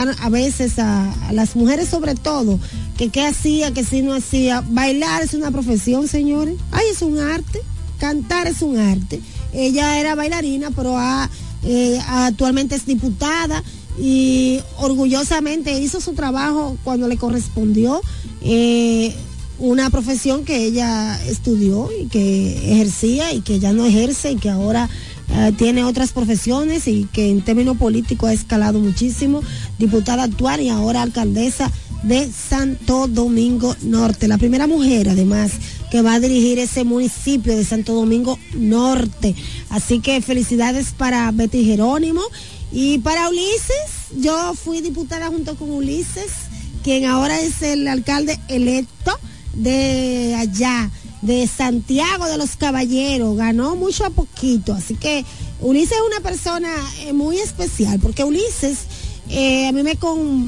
a veces a, las mujeres sobre todo, que qué hacía, que si no hacía. Bailar es una profesión, señores. Ay, es un arte. Cantar es un arte. Ella era bailarina, pero eh, actualmente es diputada y orgullosamente hizo su trabajo cuando le correspondió. Eh, una profesión que ella estudió y que ejercía y que ya no ejerce y que ahora eh, tiene otras profesiones y que en términos políticos ha escalado muchísimo, diputada actual y ahora alcaldesa de Santo Domingo Norte, la primera mujer además que va a dirigir ese municipio de Santo Domingo Norte. Así que felicidades para Betty Jerónimo. Y para Ulises, yo fui diputada junto con Ulises, quien ahora es el alcalde electo de allá de Santiago de los Caballeros, ganó mucho a poquito, así que Ulises es una persona eh, muy especial, porque Ulises eh, a mí me,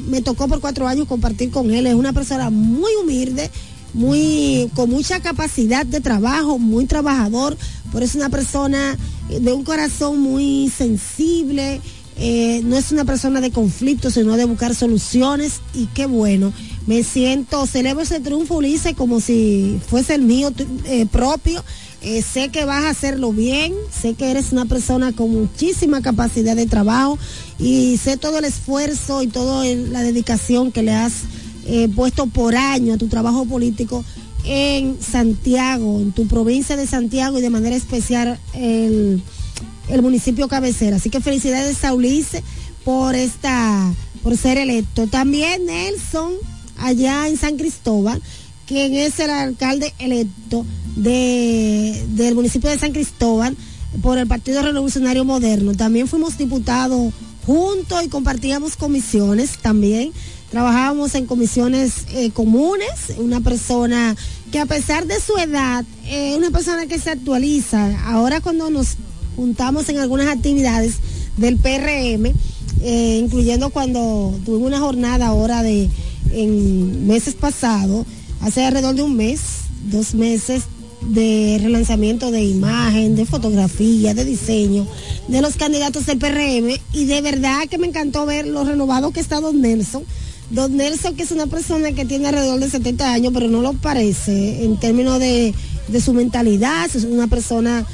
me tocó por cuatro años compartir con él, es una persona muy humilde, muy, con mucha capacidad de trabajo, muy trabajador, pero es una persona de un corazón muy sensible, eh, no es una persona de conflicto, sino de buscar soluciones. Y qué bueno me siento, celebro ese triunfo, Ulises, como si fuese el mío eh, propio. Eh, sé que vas a hacerlo bien, sé que eres una persona con muchísima capacidad de trabajo y sé todo el esfuerzo y toda la dedicación que le has eh, puesto por año a tu trabajo político en Santiago, en tu provincia de Santiago y de manera especial el, el municipio cabecera. Así que felicidades a Ulises por esta, por ser electo. También Nelson allá en San Cristóbal, quien es el alcalde electo de, del municipio de San Cristóbal por el Partido Revolucionario Moderno. También fuimos diputados juntos y compartíamos comisiones también. Trabajábamos en comisiones eh, comunes, una persona que a pesar de su edad, es una persona que se actualiza. Ahora cuando nos juntamos en algunas actividades del PRM, eh, incluyendo cuando tuvimos una jornada ahora de en meses pasados, hace alrededor de un mes, dos meses de relanzamiento de imagen, de fotografía, de diseño, de los candidatos del PRM y de verdad que me encantó ver lo renovado que está Don Nelson. Don Nelson, que es una persona que tiene alrededor de 70 años, pero no lo parece en términos de, de su mentalidad, es una persona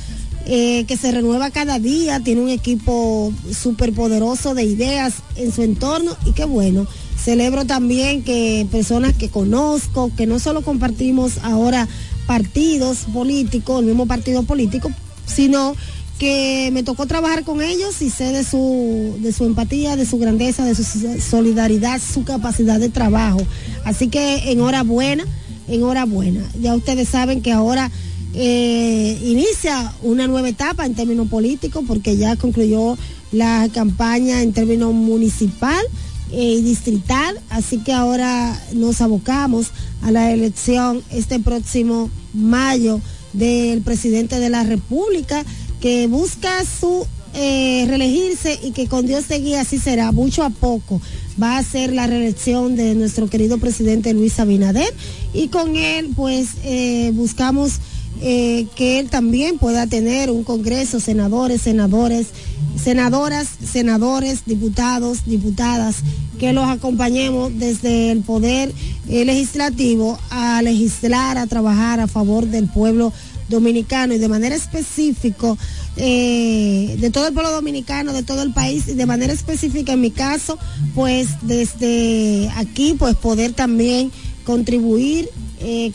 eh, que se renueva cada día, tiene un equipo súper poderoso de ideas en su entorno y qué bueno. Celebro también que personas que conozco, que no solo compartimos ahora partidos políticos, el mismo partido político, sino que me tocó trabajar con ellos y sé de su, de su empatía, de su grandeza, de su solidaridad, su capacidad de trabajo. Así que enhorabuena, enhorabuena. Ya ustedes saben que ahora eh, inicia una nueva etapa en términos políticos porque ya concluyó la campaña en términos municipal eh, distrital, así que ahora nos abocamos a la elección este próximo mayo del presidente de la República que busca su eh, reelegirse y que con Dios te guía así será, mucho a poco. Va a ser la reelección de nuestro querido presidente Luis Abinader y con él pues buscamos eh, que él también pueda tener un Congreso, senadores, senadores, senadoras, senadores, diputados, diputadas, que los acompañemos desde el poder eh, legislativo a legislar, a trabajar a favor del pueblo dominicano y de manera específica eh, de todo el pueblo dominicano, de todo el país y de manera específica en mi caso, pues desde aquí pues poder también contribuir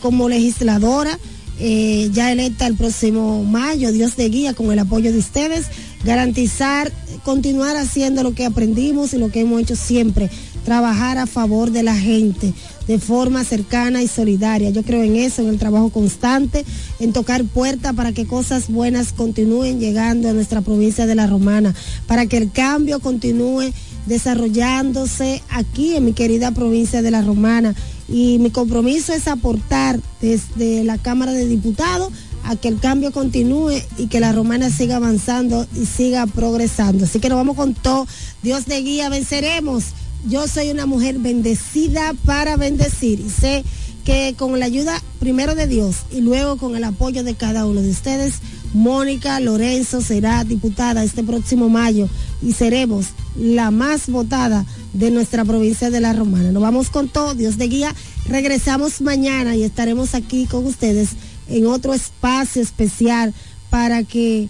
como legisladora eh, ya electa el próximo mayo, Dios de guía con el apoyo de ustedes, garantizar, continuar haciendo lo que aprendimos y lo que hemos hecho siempre, trabajar a favor de la gente de forma cercana y solidaria. Yo creo en eso, en el trabajo constante, en tocar puertas para que cosas buenas continúen llegando a nuestra provincia de La Romana, para que el cambio continúe desarrollándose aquí en mi querida provincia de La Romana. Y mi compromiso es aportar desde la Cámara de Diputados a que el cambio continúe y que la romana siga avanzando y siga progresando. Así que nos vamos con todo. Dios de guía, venceremos. Yo soy una mujer bendecida para bendecir y sé que con la ayuda primero de Dios y luego con el apoyo de cada uno de ustedes, Mónica Lorenzo será diputada este próximo mayo y seremos la más votada de nuestra provincia de La Romana. Nos vamos con todo, Dios de guía. Regresamos mañana y estaremos aquí con ustedes en otro espacio especial para que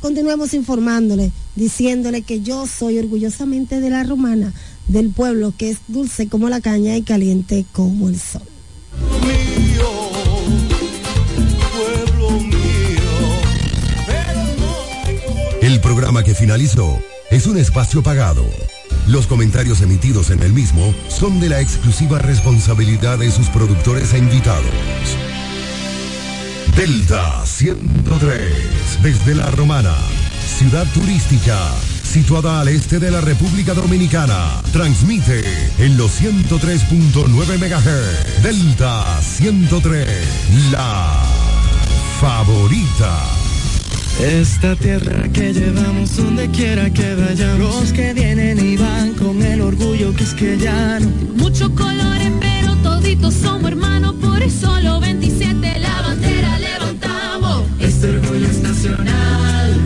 continuemos informándole, diciéndole que yo soy orgullosamente de La Romana, del pueblo que es dulce como la caña y caliente como el sol. El programa que finalizó es un espacio pagado. Los comentarios emitidos en el mismo son de la exclusiva responsabilidad de sus productores e invitados. Delta 103, desde La Romana, ciudad turística, situada al este de la República Dominicana, transmite en los 103.9 MHz. Delta 103, la favorita. Esta tierra que llevamos donde quiera que vayamos. Los que vienen y van con el orgullo que es que ya no. Muchos colores, pero toditos somos hermanos. Por eso los 27 la bandera levantamos. Este orgullo es nacional.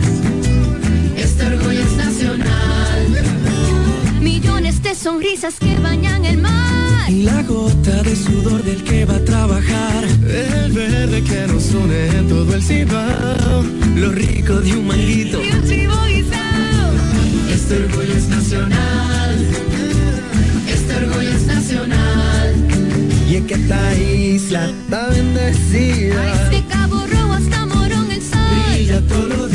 Este orgullo es nacional. Millones de sonrisas que bañan el mar. Y la gota de sudor del que va a trabajar. El verde que nos une en todo el cibao. Lo rico de un manguito. Y un chivo guisado. Este orgullo es nacional. Este orgullo es nacional. Y es que esta isla está bendecida. De Cabo Rojo hasta Morón el sol. Brilla todos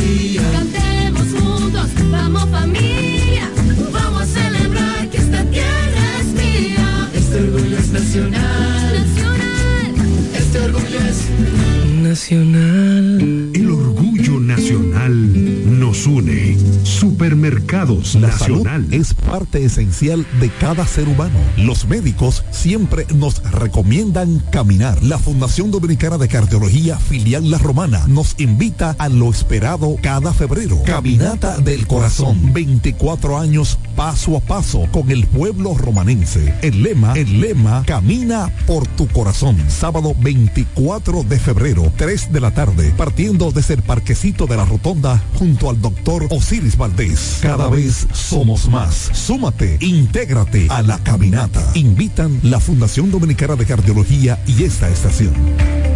nacional. Nacional. Este orgullo es nacional. El orgullo nacional nos une. Supermercados La Nacional. salud es parte esencial de cada ser humano. Los médicos siempre nos recomiendan caminar. La Fundación Dominicana de Cardiología Filial La Romana nos invita a lo esperado cada febrero. Caminata del Corazón. 24 años paso a paso con el pueblo romanense. El lema, el lema, camina por tu corazón. Sábado 24 de febrero, 3 de la tarde, partiendo desde el parquecito de la rotonda junto al doctor Osiris Valdés. Cada vez somos más. Súmate, intégrate a la caminata. Invitan la Fundación Dominicana de Cardiología y esta estación.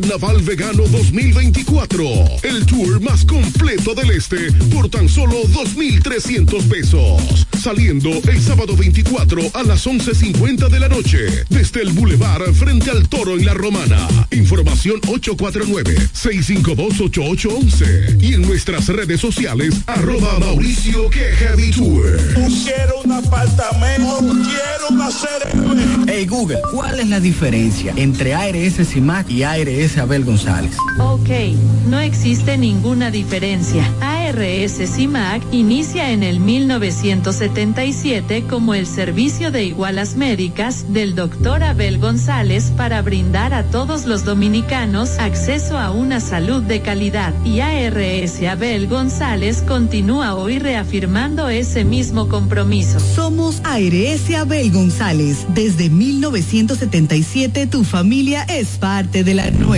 Carnaval Vegano 2024. El tour más completo del este por tan solo 2.300 pesos. Saliendo el sábado 24 a las 11.50 de la noche. Desde el Boulevard frente al Toro en La Romana. Información 849-652-8811. Y en nuestras redes sociales, arroba Mauricio que Heavy Tour. Quiero un apartamento, quiero una serie. Hey Google, ¿cuál es la diferencia entre ARS CIMAC y ARS Abel González? Ok, no existe ninguna diferencia. ARS CIMAC inicia en el 1977 como el servicio de igualas médicas del doctor Abel González para brindar a todos los dominicanos acceso a una salud de calidad. Y ARS Abel González continúa hoy reafirmando ese mismo compromiso. Somos ARS Abel González. Desde 1977 tu familia es parte de la nuestra.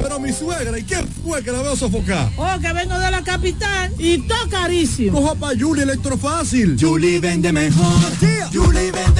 Pero mi suegra, ¿y quién fue que la veo sofocar? Oh, que vengo de la capital y todo carísimo. Coja pa' Julie Electrofácil. Julie vende mejor. Julie vende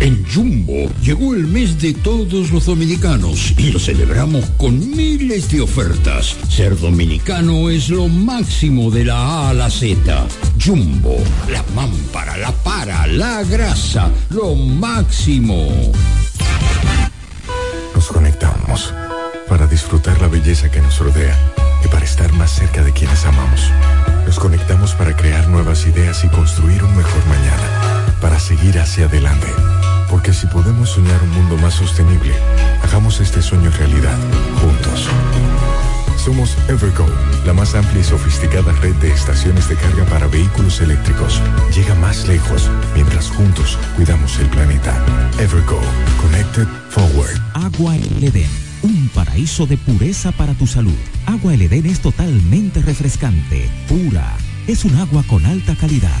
En Jumbo llegó el mes de todos los dominicanos y lo celebramos con miles de ofertas. Ser dominicano es lo máximo de la A a la Z. Jumbo, la mámpara, la para, la grasa, lo máximo. Nos conectamos para disfrutar la belleza que nos rodea y para estar más cerca de quienes amamos. Nos conectamos para crear nuevas ideas y construir un mejor mañana, para seguir hacia adelante. Porque si podemos soñar un mundo más sostenible, hagamos este sueño realidad, juntos. Somos Evergo, la más amplia y sofisticada red de estaciones de carga para vehículos eléctricos. Llega más lejos mientras juntos cuidamos el planeta. Evergo, Connected Forward. Agua El Edén, un paraíso de pureza para tu salud. Agua El Edén es totalmente refrescante, pura. Es un agua con alta calidad,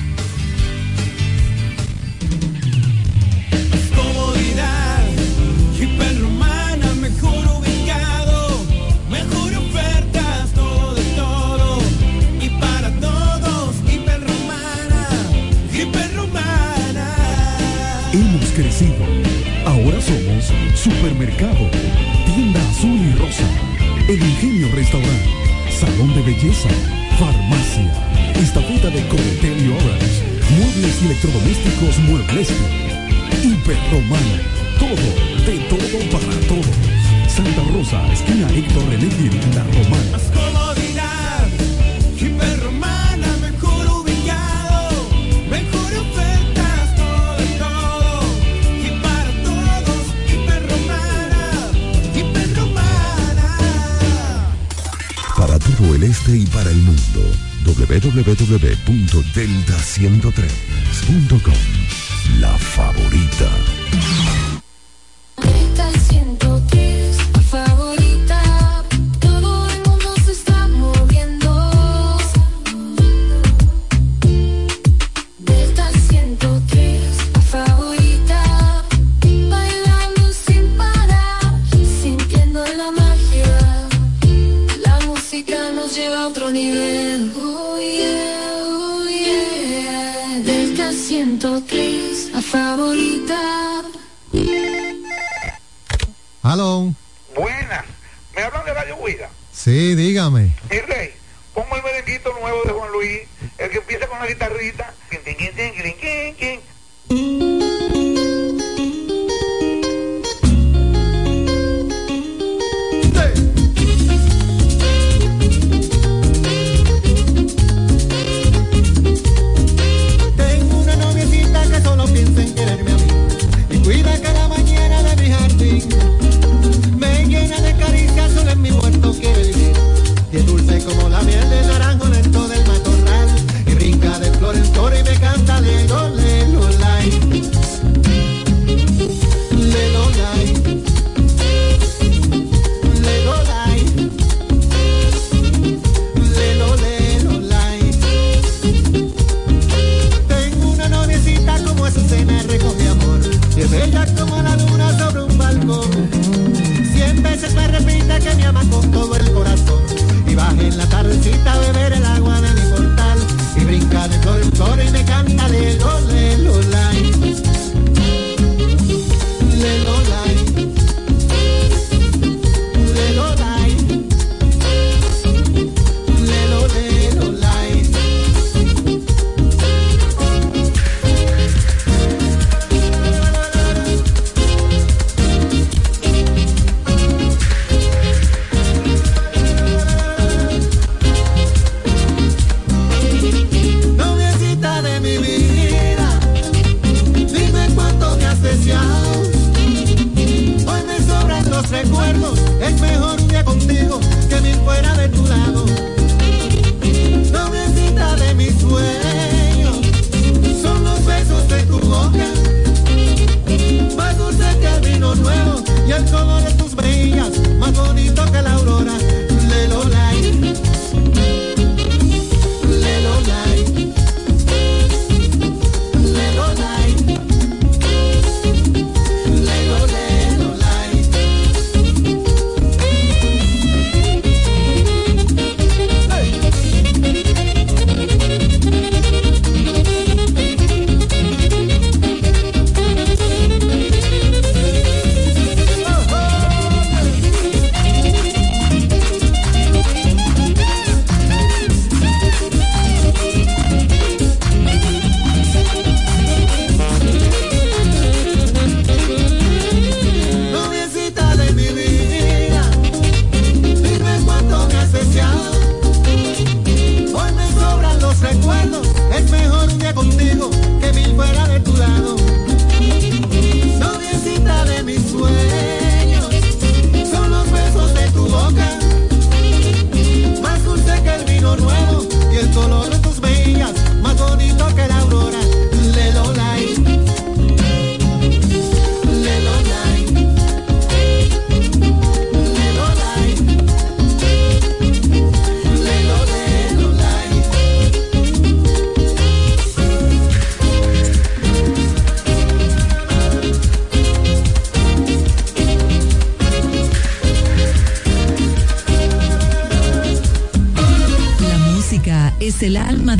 Salón de Belleza, Farmacia, Estafeta de Cometel y Orange, Muebles y Electrodomésticos Muebles, Hiperromana, todo, de todo para todos. Santa Rosa, esquina Héctor René La Romana. Este y para el mundo, www.delta103.com. La favorita.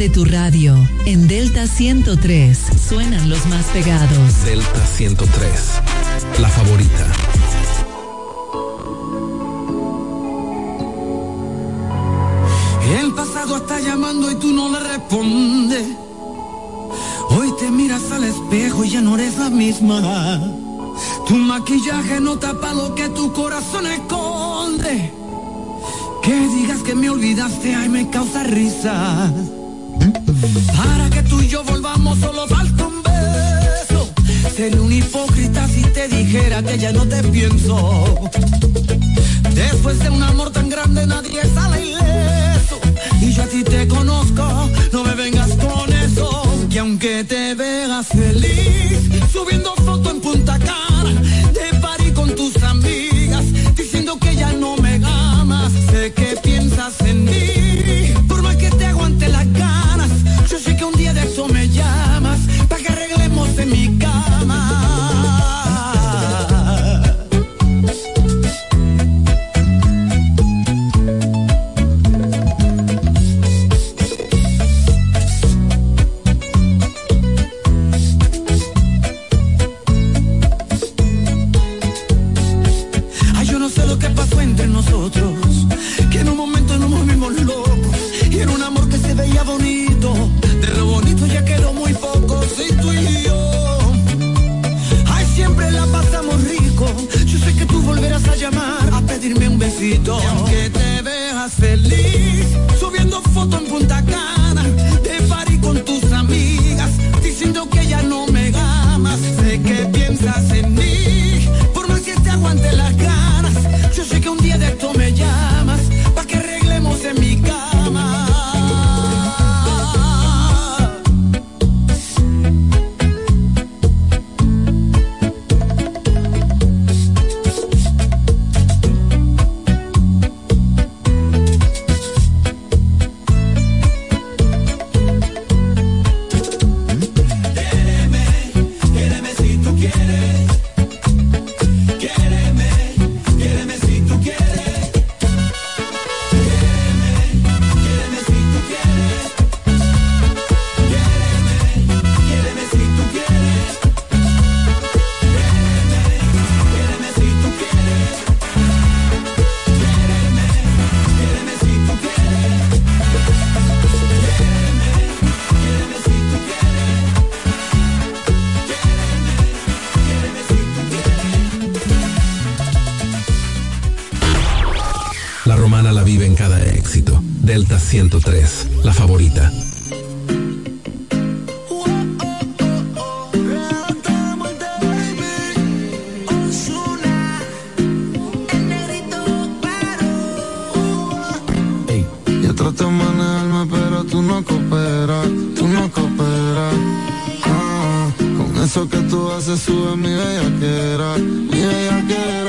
De tu radio. En Delta 103 suenan los más pegados. Delta 103, la favorita. El pasado está llamando y tú no le respondes. Hoy te miras al espejo y ya no eres la misma. Tu maquillaje no tapa lo que tu corazón esconde. Que digas que me olvidaste, ay, me causa risa. Para que tú y yo volvamos, solo falta un beso. Sería un hipócrita si te dijera que ya no te pienso. Después de un amor tan grande, nadie sale ileso. Y yo a ti te conozco, no me vengas con eso. Que aunque te Que pasó entre nosotros, que en un momento nos movimos locos y era un amor que se veía bonito, de lo bonito ya quedó muy poco, sí tú y yo. Ay, siempre la pasamos rico, yo sé que tú volverás a llamar a pedirme un besito. Y aunque te veas feliz, subiendo foto en Punta Cana, de party con tus amigas, diciendo que ya no Eso que tú haces sube mi bellaquera, mi bellaquera.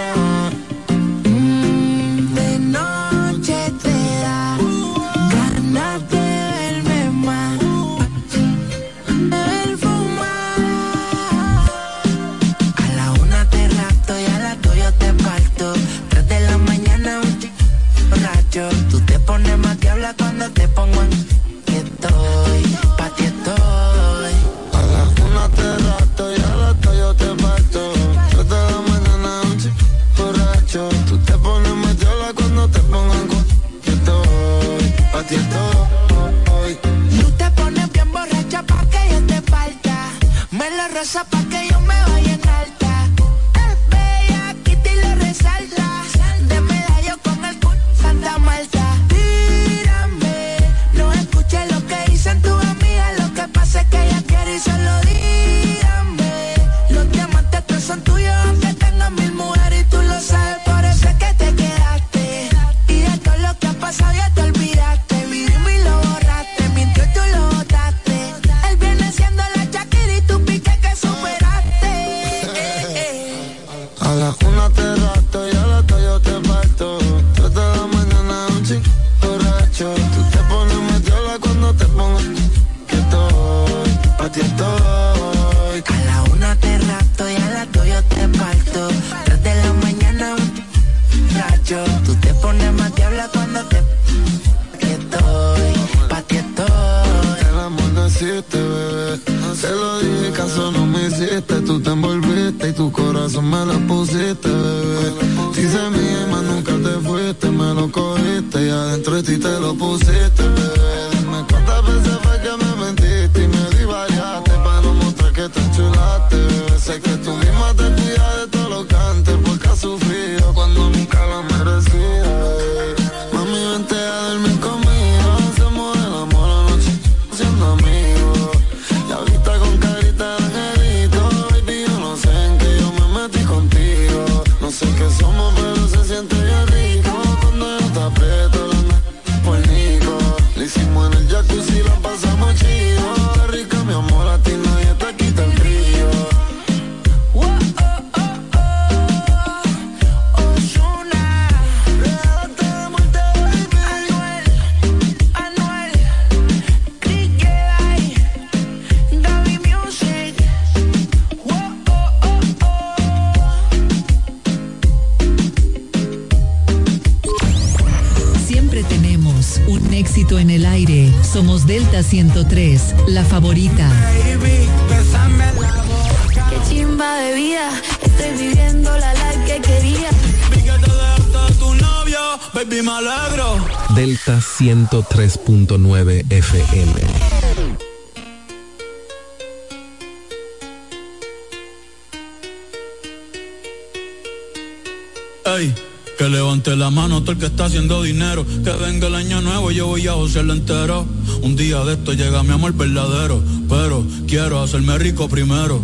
el que está haciendo dinero. Que venga el año nuevo, y yo voy a josearlo entero. Un día de esto llega mi amor verdadero, pero quiero hacerme rico primero.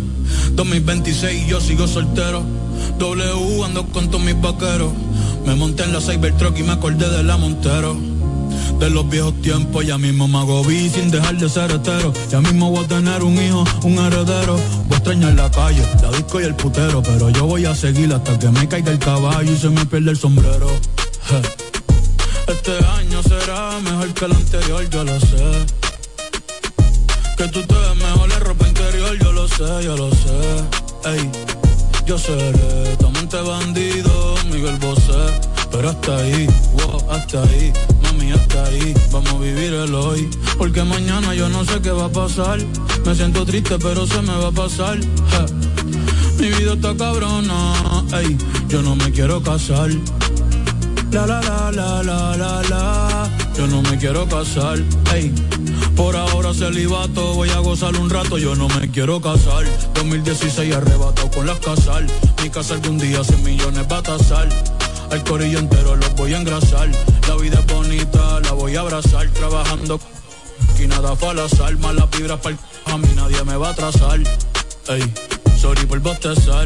2026 yo sigo soltero. W ando con todos mis vaqueros. Me monté en la Cybertruck y me acordé de la Montero. De los viejos tiempos ya mismo me agobí sin dejar de ser hetero. Ya mismo voy a tener un hijo, un heredero. Voy a extrañar la calle, la disco y el putero. Pero yo voy a seguir hasta que me caiga el caballo y se me pierda el sombrero mejor que la anterior, yo lo sé. Que tú te ves mejor en ropa interior, yo lo sé, yo lo sé. Ey, yo seré totalmente bandido, Miguel Bosé. Pero hasta ahí, wow, hasta ahí, mami, hasta ahí. Vamos a vivir el hoy, porque mañana yo no sé qué va a pasar. Me siento triste, pero se me va a pasar. Mi vida está cabrona, ey, yo no me quiero casar. La la la la la la la yo no me quiero casar, ey. Por ahora celibato, voy a gozar un rato, yo no me quiero casar. 2016 arrebatado con las casal. Mi casa algún día 100 millones va a tasar. Al corillo entero los voy a engrasar. La vida es bonita, la voy a abrazar. Trabajando y nada fue al azar. Malas vibras para A mí nadie me va a trazar, ey. Sorry por bostezar.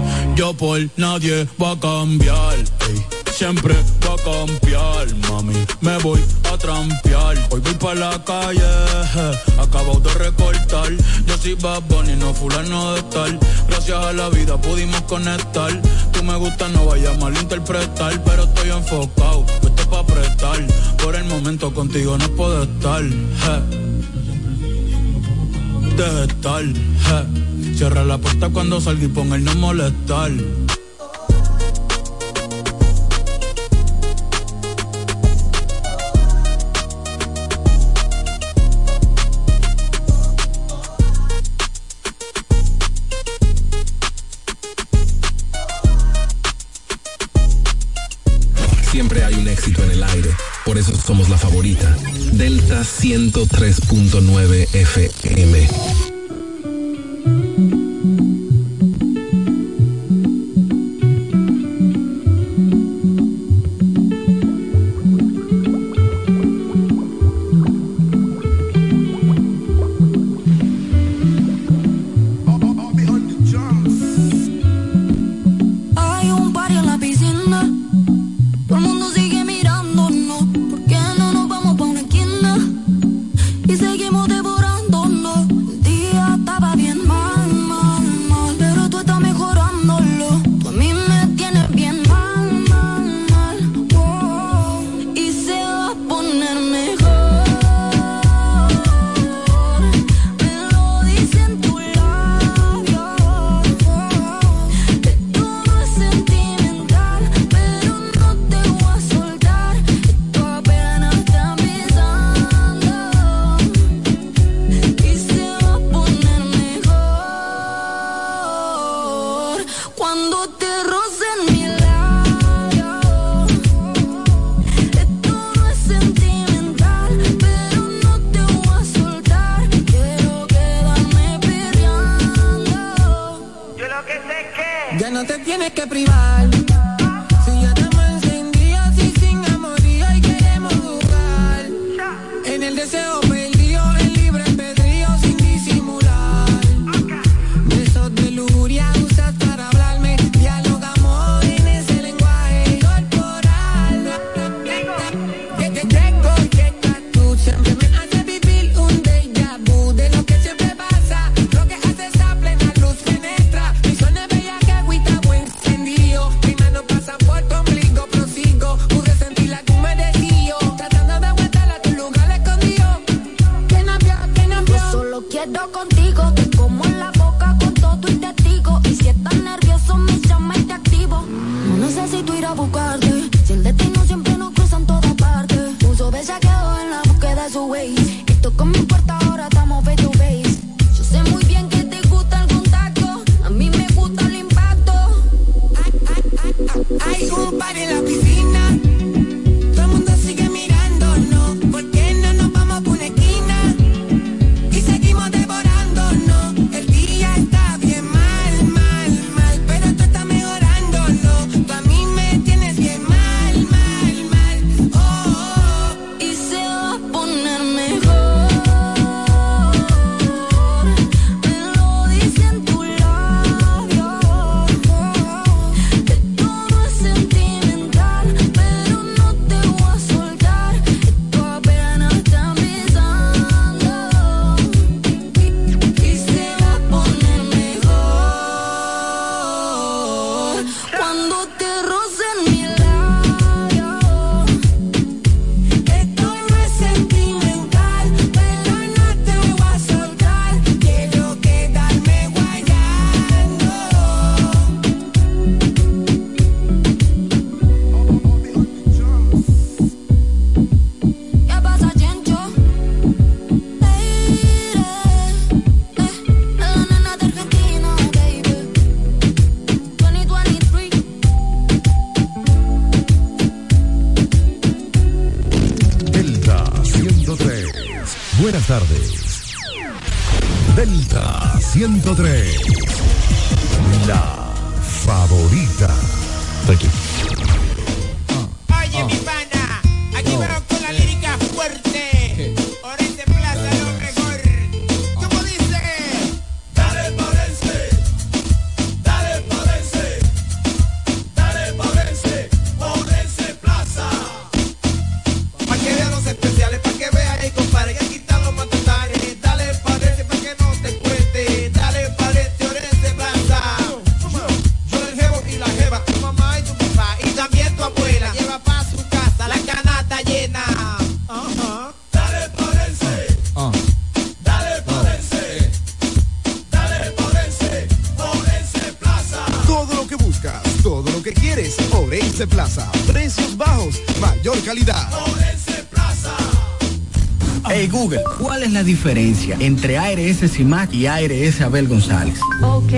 yo por nadie va a cambiar. Ey siempre va a cambiar, mami. Me voy a trampear. Hoy voy para la calle, acabo de recortar. Yo soy Bad Bunny, no fulano de estar. Gracias a la vida pudimos conectar. Tú me gusta, no vayas a malinterpretar, pero estoy enfocado. Esto para prestar. Por el momento contigo no puedo estar. Deja estar. Cierra la puerta cuando salga y ponga el no molestar. Siempre hay un éxito en el aire. Por eso somos la favorita. Delta 103.9 FM. Cuando ¿cuál es la diferencia entre ARS CIMAC y ARS Abel González? Ok,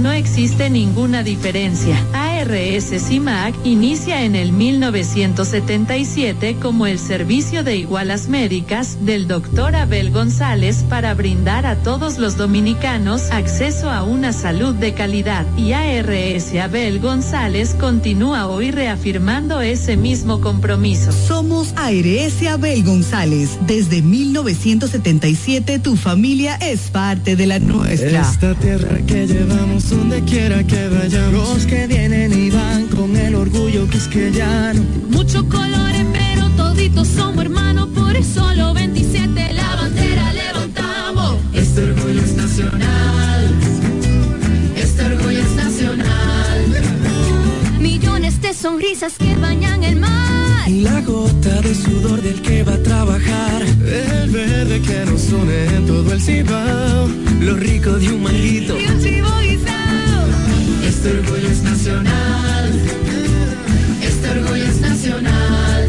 no existe ninguna diferencia. ARS CIMAC inicia en el 1977 como el servicio de igualas médicas del doctor Abel González para brindar a todos los dominicanos acceso a una salud de calidad. Y ARS Abel González continúa hoy reafirmando ese mismo compromiso. Somos ARS Abel González. Desde 1977 tu familia es parte de la nuestra. Esta tierra que llevamos donde quiera que vayamos. Los que vienen y van con el orgullo quisqueyano. Muchos colores, pero toditos somos hermanos, por eso los 27 la bandera levantamos. Este orgullo es nacional. Este orgullo es nacional. Millones de sonrisas que bañan el mar. La gota de sudor del que va a trabajar. El verde que nos une en todo el cibao. Lo rico de un manguito. Y un. Este orgullo es nacional. Este orgullo es nacional.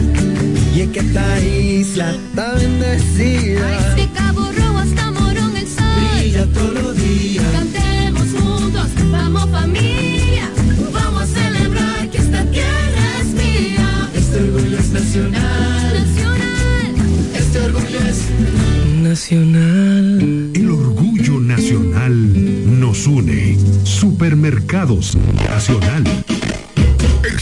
Y es que esta isla está bendecida. De Cabo Rojo hasta Morón el sol. Brilla todos los días. Cantemos juntos, vamos familia. Vamos a celebrar que esta tierra es mía. Este orgullo es nacional. Nacional. Este orgullo es nacional. El orgullo nacional nos une. Supermercados Nacional.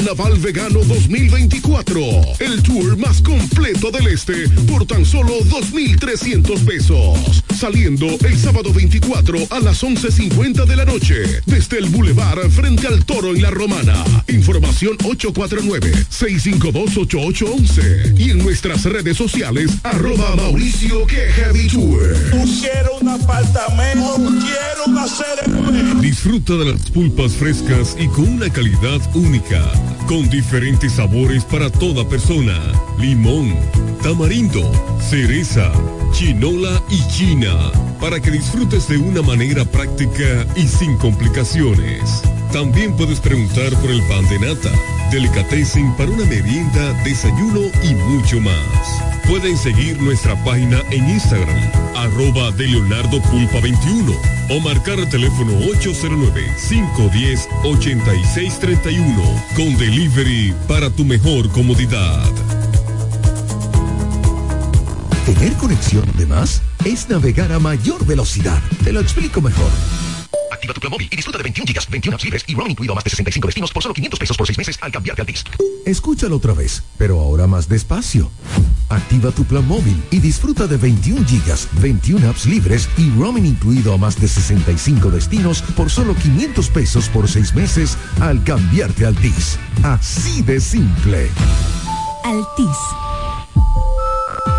Carnaval Vegano 2024, el tour más completo del este por tan solo 2.300 pesos. Saliendo el sábado 24 a las 11.50 de la noche, desde el Boulevard frente al Toro en La Romana. Información 849-652-8811 y en nuestras redes sociales, arroba Mauricio que Heavy Tour. Quiero un apartamento, quiero una. Disfruta de las pulpas frescas y con una calidad única, con diferentes sabores para toda persona. Limón, tamarindo, cereza, chinola y china, para que disfrutes de una manera práctica y sin complicaciones. También puedes preguntar por el pan de nata, delicatessen para una merienda, desayuno y mucho más. Pueden seguir nuestra página en Instagram, arroba de Leonardo Pulpa 21 o marcar el teléfono 809-510-8631 con delivery para tu mejor comodidad. Tener conexión de más es navegar a mayor velocidad. Te lo explico mejor. Activa tu plan móvil y disfruta de 21 gigas, 21 apps libres y roaming incluido a más de 65 destinos por solo 500 pesos por 6 meses al cambiarte al DIS. Escúchalo otra vez, pero ahora más despacio. Activa tu plan móvil y disfruta de 21 gigas, 21 apps libres y roaming incluido a más de 65 destinos por solo 500 pesos por 6 meses al cambiarte al DIS. Así de simple. Altis.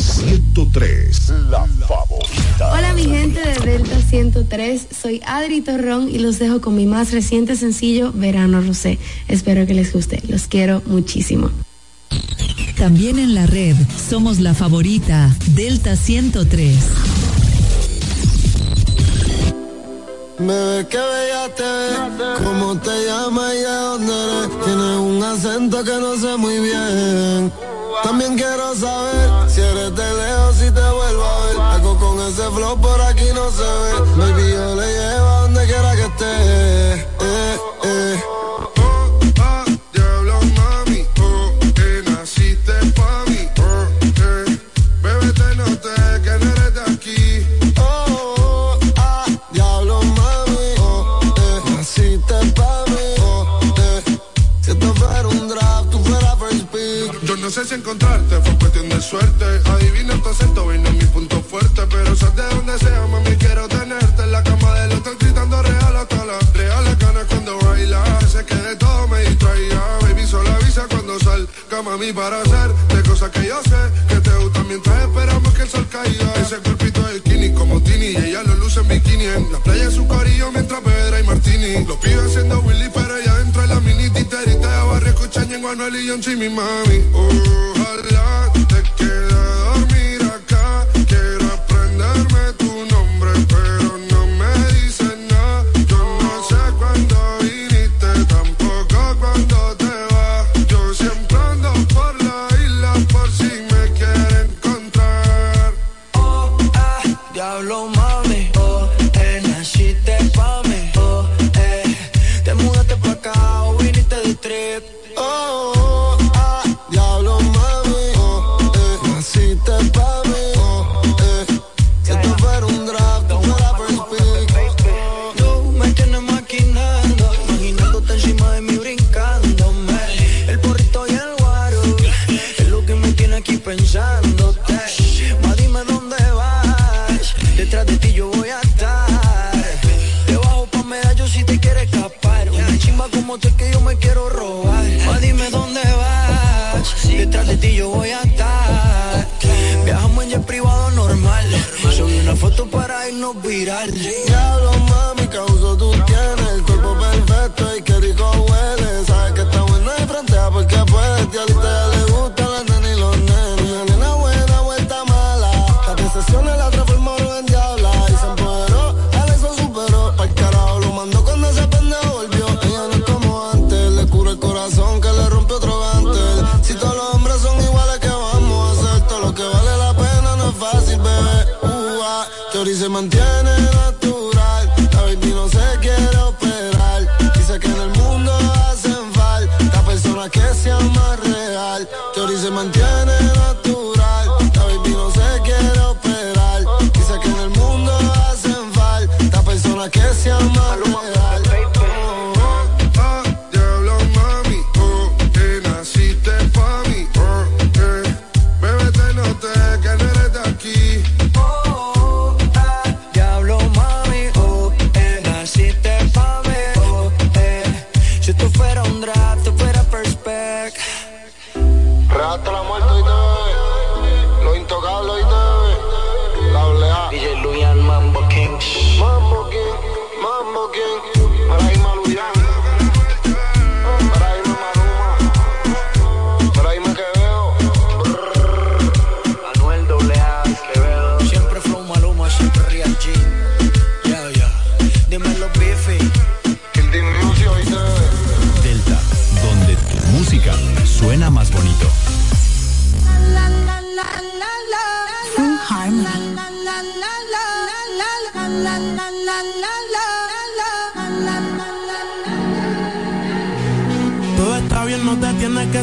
103. La favorita. Hola mi gente de Delta 103, soy Adri Torrón y los dejo con mi más reciente sencillo Verano Rosé. Espero que les guste, los quiero muchísimo. También en la red somos la favorita Delta 103. Bebé, qué bella te ves, cómo te llamas y de dónde eres. Tienes un acento que no sé muy bien. También quiero saber si eres de lejos y te vuelvo a ver. Algo con ese flow por aquí no se ve. Baby, yo le llevo donde quiera que esté. Eh, eh. Suerte. Adivina tu acento, vino mi punto fuerte. Pero sabes de donde sea, mami, quiero tenerte en la cama del hotel gritando real hasta las reales ganas cuando baila. Sé que de todo me distraía. Baby, solo avisa cuando salga, mami, para hacer de cosas que yo sé que te gustan mientras esperamos que el sol caiga. Ese cuerpito de skinny como Tini y ella lo luce en bikini. En la playa su corillo mientras Pedra y Martini. Los pibes haciendo Willy, pero ella dentro de la mini titerita de barrio escuchan en Anuel y John mi mami. Ojalá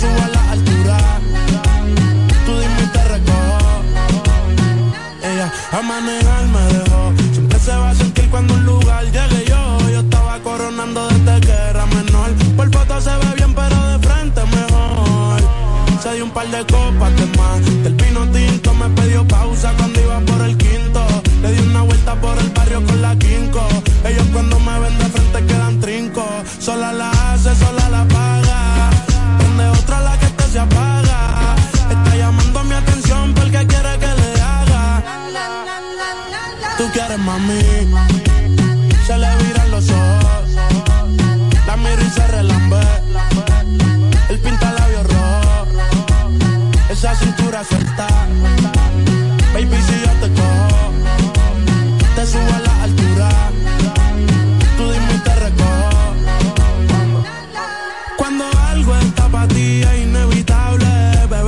Te subo a la altura. Tú dime y te. Ella a manejar me dejó. Siempre se va a sentir cuando un lugar llegue yo. Yo estaba coronando desde que era menor. Por foto se ve bien, pero de frente mejor. Se dio un par de copas de más. Del vino tinto me pidió pausa cuando iba por el quinto. Le di una vuelta por el barrio con la quinco. Ellos cuando me ven de frente quedan trinco. Sola la mami. Se le viran los ojos. La miro y se relambe. El pinta labios rojo. Esa cintura suelta. Baby, si yo te cojo, te subo a la altura. Tú dime y te recojo. Cuando algo está para ti es inevitable,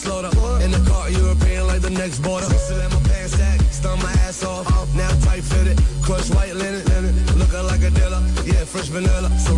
slaughter. In the car, European like the next border. Twisted in my pants sack, stung my ass off. Now tight fitted, crushed white linen. Looking like a dealer, yeah, fresh vanilla. So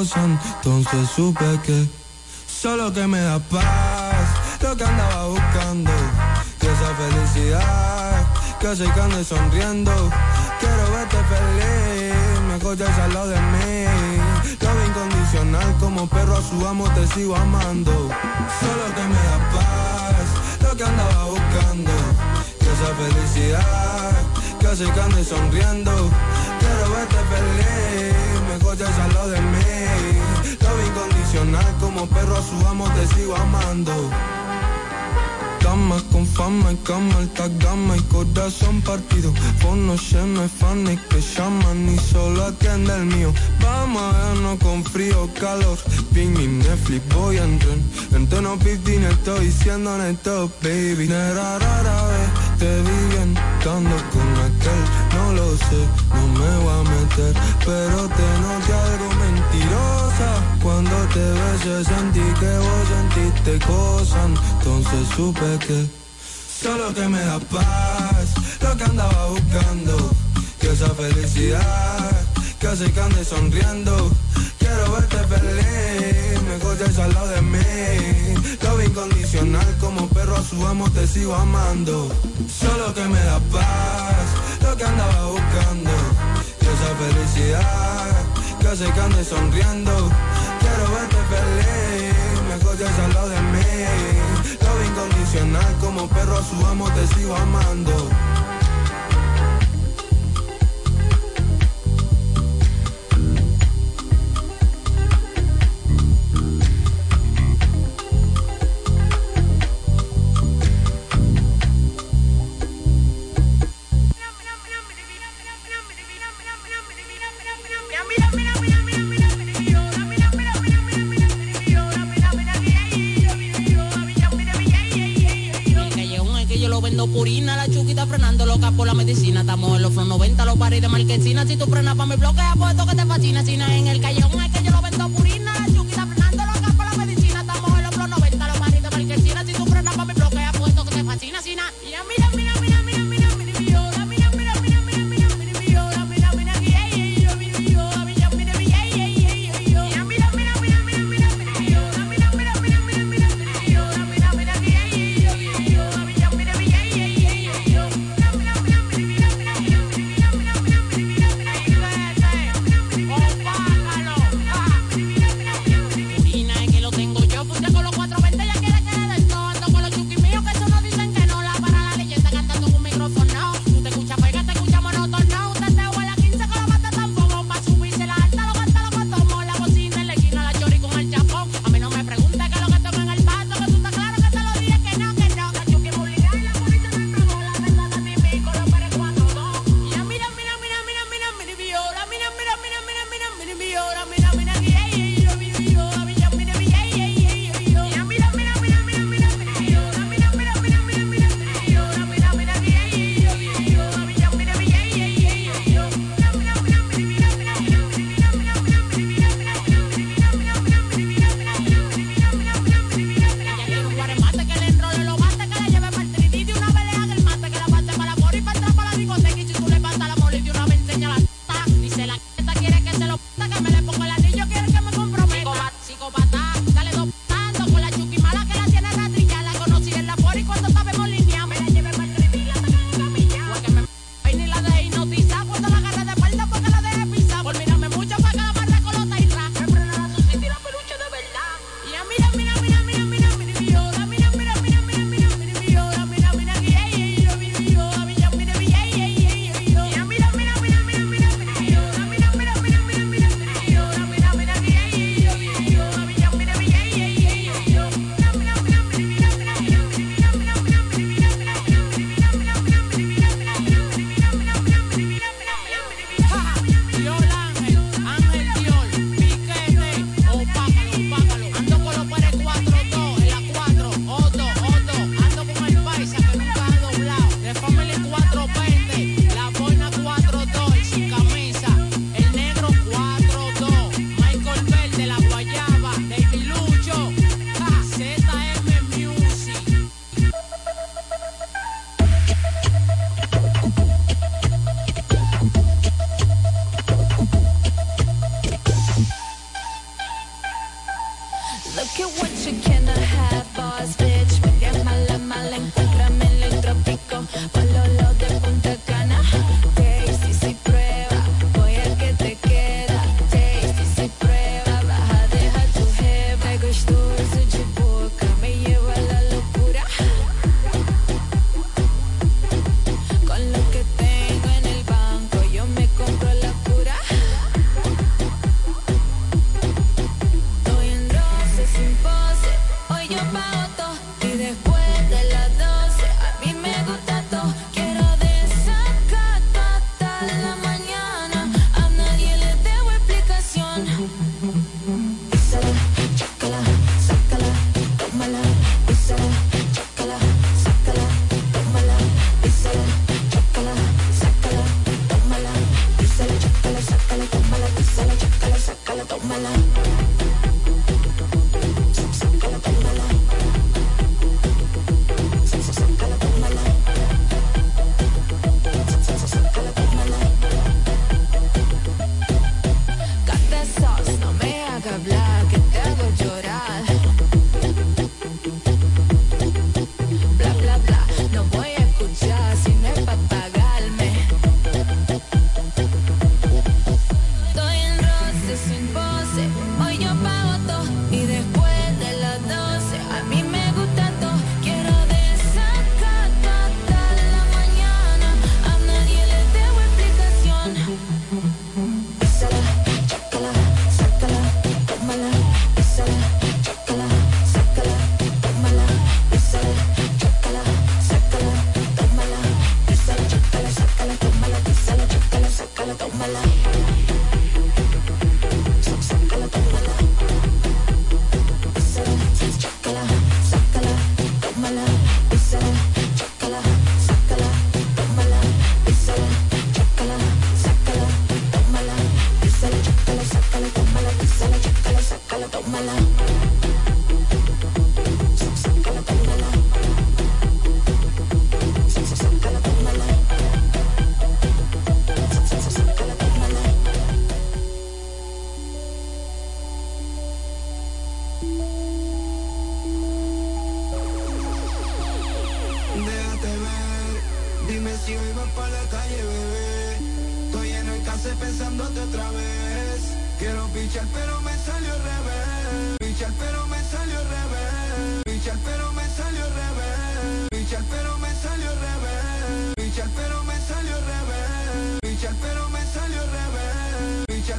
Entonces supe que Solo que me da paz Lo que andaba buscando Que esa felicidad Que se que ande sonriendo Quiero verte feliz Mejor ya al lado de mí Love incondicional como perro a su amo te sigo amando. Solo que me da paz Lo que andaba buscando Que esa felicidad Que hace que ande sonriendo Quiero verte feliz. Mejor ya al lado de mí. Love incondicional como perro a su amo te sigo amando. Damas con fama y cama, alta gama y corazón partido. Fono lleno fanes que llaman y solo atiende el mío. Vamos a vernos con frío, calor. Ping y Netflix, voy en tren En tono 15 estoy diciendo neto, baby te vi bien estando con aquel No lo sé, no me voy a meter Pero te noté algo mentirosa. Cuando te besé sentí que vos sentiste cosas Entonces supe que Solo que me da paz Lo que andaba buscando Que esa felicidad Que que ande sonriendo Quiero verte feliz. Mejor ya al lado de mí. Love incondicional como perro a su amo te sigo amando. Solo que me da paz Lo que andaba buscando. Que esa felicidad Que hace que ande sonriendo. Quiero verte feliz. Mejor ya al lado de mí. Love incondicional como perro a su amo te sigo amando que yo lo vendo purina, la chuquita frenando loca por la medicina. Estamos en los Front 90, los paris de marquesina. Si tú frenas pa' mi bloque, apuesto que te fascina. Si no en el callejón